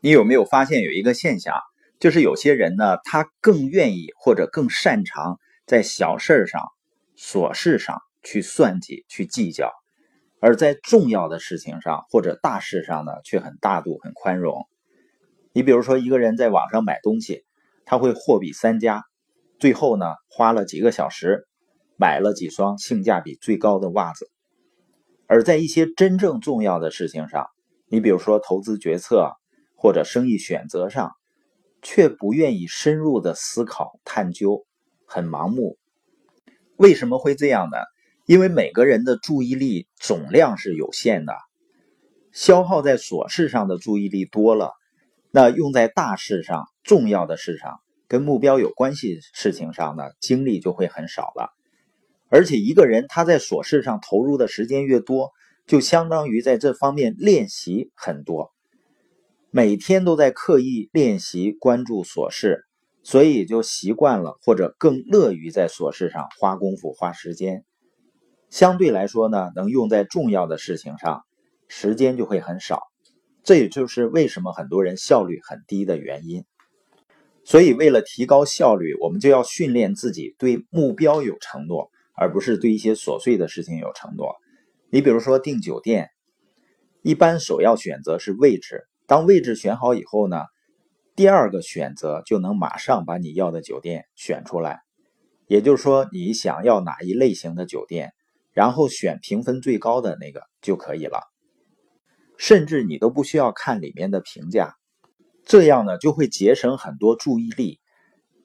你有没有发现有一个现象，就是有些人呢，他更愿意或者更擅长在小事上、琐事上去算计、去计较，而在重要的事情上或者大事上呢，却很大度、很宽容。你比如说，一个人在网上买东西，他会货比三家，最后呢，花了几个小时买了几双性价比最高的袜子。而在一些真正重要的事情上，你比如说投资决策或者生意选择上，却不愿意深入的思考探究，很盲目。为什么会这样呢？因为每个人的注意力总量是有限的，消耗在琐事上的注意力多了，那用在大事上、重要的事上、跟目标有关系事情上呢，精力就会很少了。而且一个人他在琐事上投入的时间越多，就相当于在这方面练习很多，每天都在刻意练习关注琐事，所以就习惯了或者更乐于在琐事上花功夫花时间。相对来说呢，能用在重要的事情上，时间就会很少。这也就是为什么很多人效率很低的原因。所以为了提高效率，我们就要训练自己对目标有承诺。而不是对一些琐碎的事情有承诺。你比如说订酒店，一般首要选择是位置。当位置选好以后呢，第二个选择就能马上把你要的酒店选出来。也就是说，你想要哪一类型的酒店，然后选评分最高的那个就可以了。甚至你都不需要看里面的评价，这样呢就会节省很多注意力。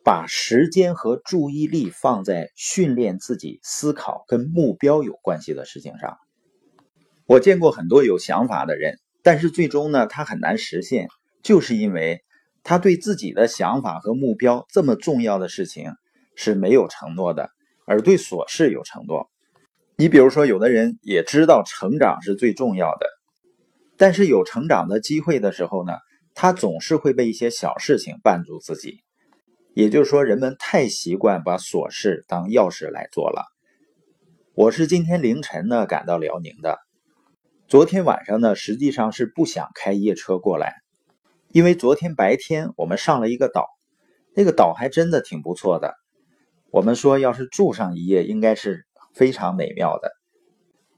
把时间和注意力放在训练自己思考跟目标有关系的事情上。我见过很多有想法的人，但是最终呢，他很难实现，就是因为他对自己的想法和目标这么重要的事情是没有承诺的，而对琐事有承诺。你比如说，有的人也知道成长是最重要的，但是有成长的机会的时候呢，他总是会被一些小事情绊住自己。也就是说，人们太习惯把琐事当要事来做了。我是今天凌晨呢赶到辽宁的，昨天晚上呢实际上是不想开夜车过来，因为昨天白天我们上了一个岛，那个岛还真的挺不错的。我们说要是住上一夜，应该是非常美妙的。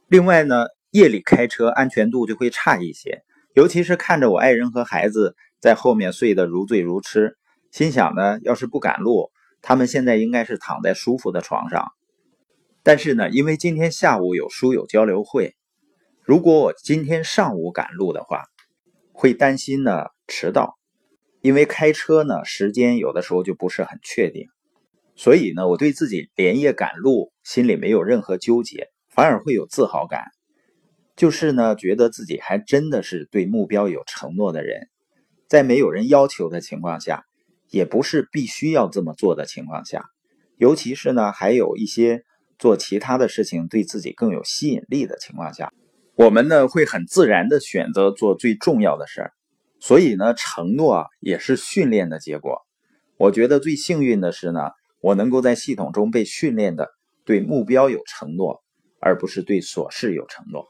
另外呢，夜里开车安全度就会差一些，尤其是看着我爱人和孩子在后面睡得如醉如痴。心想呢，要是不赶路，他们现在应该是躺在舒服的床上。但是呢，因为今天下午有书友交流会，如果我今天上午赶路的话，会担心呢迟到。因为开车呢，时间有的时候就不是很确定，所以呢，我对自己连夜赶路心里没有任何纠结，反而会有自豪感。就是呢，觉得自己还真的是对目标有承诺的人，在没有人要求的情况下。也不是必须要这么做的情况下，尤其是呢，还有一些做其他的事情对自己更有吸引力的情况下，我们呢会很自然的选择做最重要的事儿。所以呢，承诺啊也是训练的结果。我觉得最幸运的是呢，我能够在系统中被训练的对目标有承诺，而不是对琐事有承诺。